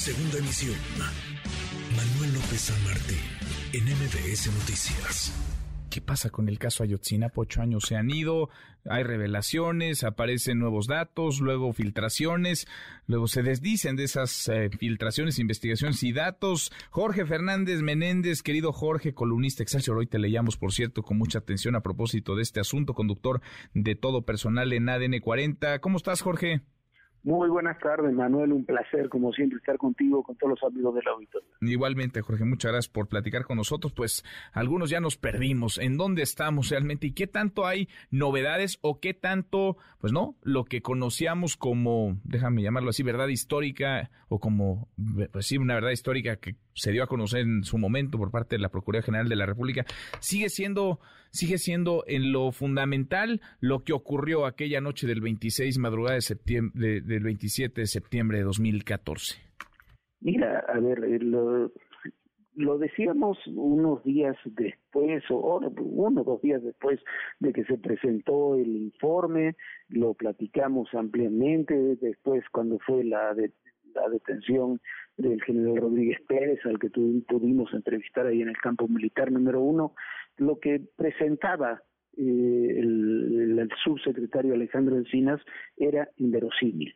Segunda emisión. Manuel López San Martín, en MBS Noticias. ¿Qué pasa con el caso Ayotzinapa? Ocho años se han ido, hay revelaciones, aparecen nuevos datos, luego filtraciones, luego se desdicen de esas eh, filtraciones, investigaciones y datos. Jorge Fernández Menéndez, querido Jorge, columnista Excelsior, hoy te leíamos, por cierto, con mucha atención a propósito de este asunto, conductor de todo personal en ADN 40. ¿Cómo estás, Jorge? Muy buenas tardes, Manuel. Un placer, como siempre, estar contigo, con todos los amigos del auditorio. Igualmente, Jorge, muchas gracias por platicar con nosotros. Pues algunos ya nos perdimos. ¿En dónde estamos realmente? ¿Y qué tanto hay novedades o qué tanto, pues no, lo que conocíamos como, déjame llamarlo así, verdad histórica o como, pues sí, una verdad histórica que se dio a conocer en su momento por parte de la Procuraduría General de la República, sigue siendo, sigue siendo en lo fundamental lo que ocurrió aquella noche del 26, madrugada de septiembre, del 27 de septiembre de 2014. Mira, a ver, eh, lo, lo decíamos unos días después, o uno o dos días después de que se presentó el informe, lo platicamos ampliamente, después cuando fue la, de, la detención del general Rodríguez Pérez, al que pudimos entrevistar ahí en el campo militar número uno, lo que presentaba eh, el, el, subsecretario Alejandro Encinas era inverosímil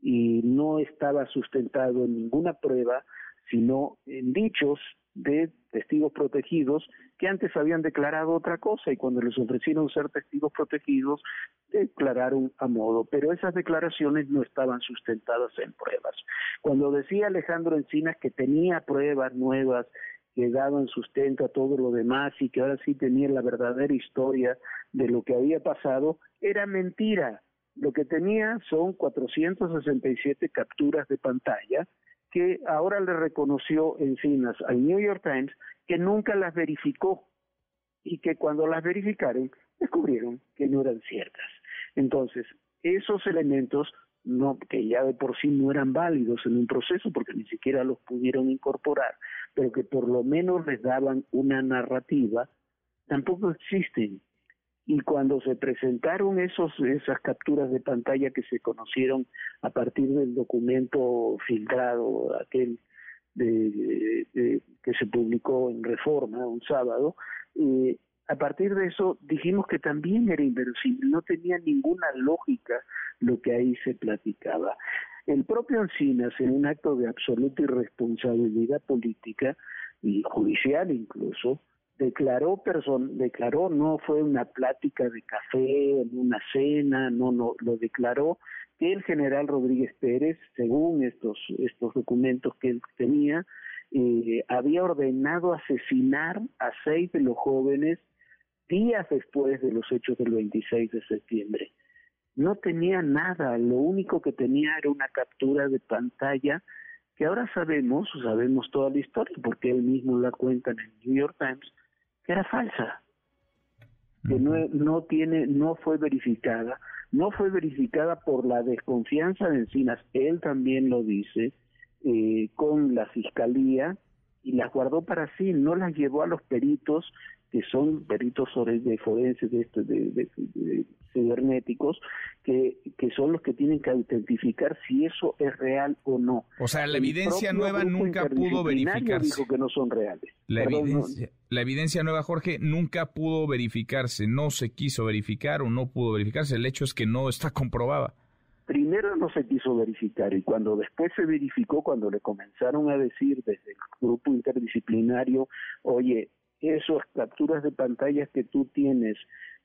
y no estaba sustentado en ninguna prueba, sino en dichos de testigos protegidos que antes habían declarado otra cosa y cuando les ofrecieron ser testigos protegidos declararon a modo, pero esas declaraciones no estaban sustentadas en pruebas. Cuando decía Alejandro Encinas que tenía pruebas nuevas que daban sustento a todo lo demás y que ahora sí tenía la verdadera historia de lo que había pasado, era mentira. Lo que tenía son 467 capturas de pantalla que ahora le reconoció Encinas al New York Times que nunca las verificó y que cuando las verificaron descubrieron que no eran ciertas. Entonces, esos elementos no que ya de por sí no eran válidos en un proceso porque ni siquiera los pudieron incorporar, pero que por lo menos les daban una narrativa, tampoco existen. Y cuando se presentaron esos esas capturas de pantalla que se conocieron a partir del documento filtrado aquel de, que se publicó en Reforma un sábado, eh, a partir de eso dijimos que también era inverosímil, no tenía ninguna lógica lo que ahí se platicaba. El propio Encinas, en un acto de absoluta irresponsabilidad política y judicial incluso, declaró person declaró no fue una plática de café en una cena no no lo declaró que el general Rodríguez Pérez según estos estos documentos que él tenía eh, había ordenado asesinar a seis de los jóvenes días después de los hechos del 26 de septiembre. No tenía nada, lo único que tenía era una captura de pantalla que ahora sabemos, sabemos toda la historia, porque él mismo la cuenta en el New York Times, que era falsa, que no, no tiene, no fue verificada, no fue verificada por la desconfianza de Encinas, él también lo dice, eh, con la fiscalía y las guardó para sí, no las llevó a los peritos que son peritos de forenses de, de, de, cibernéticos que, que son los que tienen que autentificar si eso es real o no. O sea, la evidencia nueva nunca pudo verificarse. dijo que no son reales. La, evidencia, la evidencia nueva, Jorge, nunca pudo verificarse, no se quiso verificar o no pudo verificarse. El hecho es que no está comprobada primero no se quiso verificar y cuando después se verificó, cuando le comenzaron a decir desde el grupo interdisciplinario, oye, esas capturas de pantallas que tú tienes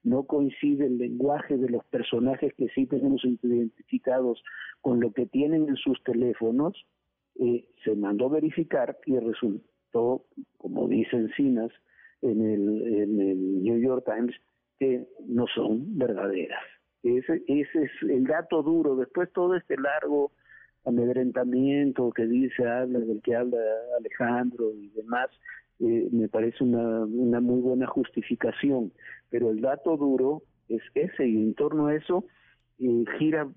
no coincide el lenguaje de los personajes que sí tenemos identificados con lo que tienen en sus teléfonos, eh, se mandó verificar y resultó, como dicen Cinas en el, en el New York Times, que no son verdaderas. Ese, ese es el dato duro. Después todo este largo amedrentamiento que dice, habla del que habla Alejandro y demás, eh, me parece una, una muy buena justificación, pero el dato duro es ese y en torno a eso eh, gira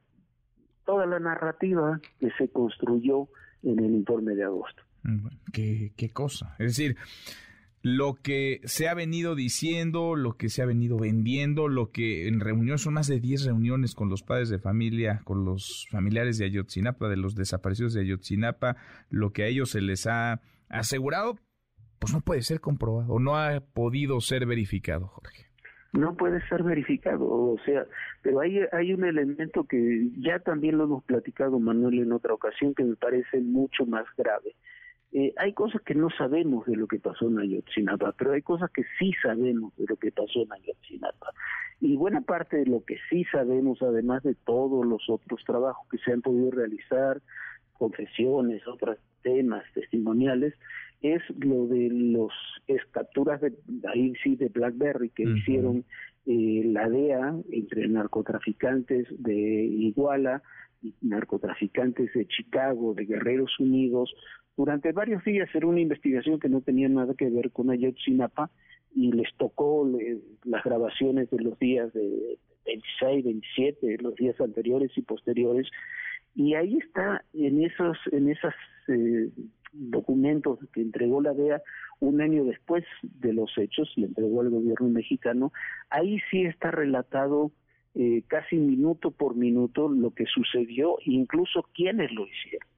toda la narrativa que se construyó en el informe de agosto. Mm, ¿Qué, qué cosa? Es decir, lo que se ha venido diciendo, lo que se ha venido vendiendo, lo que en reuniones, son más de 10 reuniones con los padres de familia, con los familiares de Ayotzinapa, de los desaparecidos de Ayotzinapa, lo que a ellos se les ha asegurado, pues no puede ser comprobado, no ha podido ser verificado, Jorge. No puede ser verificado, o sea, pero hay, hay un elemento que ya también lo hemos platicado, Manuel, en otra ocasión, que me parece mucho más grave eh, hay cosas que no sabemos de lo que pasó en Ayotzinapa, pero hay cosas que sí sabemos de lo que pasó en Ayotzinapa. Y buena parte de lo que sí sabemos, además de todos los otros trabajos que se han podido realizar, confesiones, otros temas testimoniales, es lo de los capturas de ahí sí de BlackBerry que hicieron eh, la DEA entre narcotraficantes de Iguala y narcotraficantes de Chicago, de Guerreros Unidos, durante varios días era una investigación que no tenía nada que ver con Ayotzinapa y les tocó las grabaciones de los días de 26, 27, los días anteriores y posteriores. Y ahí está en esos en esos eh, documentos que entregó la DEA un año después de los hechos, le entregó al gobierno mexicano, ahí sí está relatado eh, casi minuto por minuto lo que sucedió, incluso quiénes lo hicieron.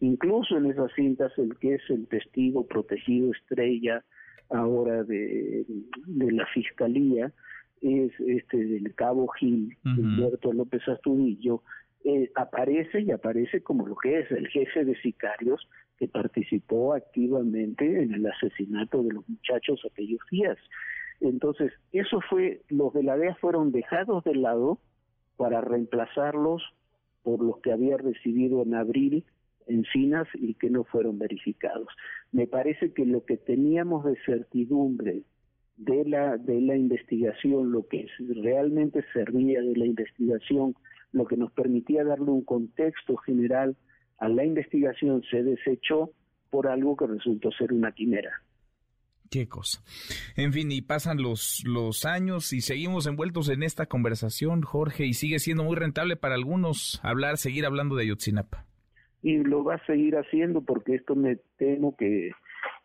Incluso en esas cintas, el que es el testigo protegido estrella ahora de, de la fiscalía es este del cabo Gil, Humberto López Astudillo, eh, aparece y aparece como lo que es el jefe de sicarios que participó activamente en el asesinato de los muchachos aquellos días. Entonces, eso fue, los de la DEA fueron dejados de lado para reemplazarlos por los que había recibido en abril encinas y que no fueron verificados. Me parece que lo que teníamos de certidumbre de la de la investigación, lo que realmente servía de la investigación, lo que nos permitía darle un contexto general a la investigación se desechó por algo que resultó ser una quimera. Qué cosa. En fin, y pasan los, los años y seguimos envueltos en esta conversación, Jorge, y sigue siendo muy rentable para algunos hablar, seguir hablando de Ayotzinapa y lo va a seguir haciendo porque esto me temo que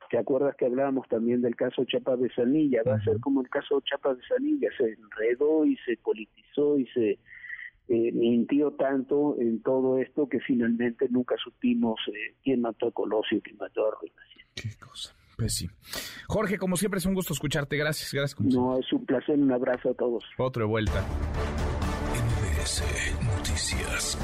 te acuerdas que hablábamos también del caso Chapa de Sanilla, va a ser como el caso Chapa de Sanilla, se enredó y se politizó y se eh, mintió tanto en todo esto que finalmente nunca supimos eh, quién mató a Colosio y quién mató a Ruiz. Qué cosa. Pues sí. Jorge, como siempre es un gusto escucharte. Gracias, gracias. no, es un placer. Un abrazo a todos. Otro de vuelta. NBS Noticias.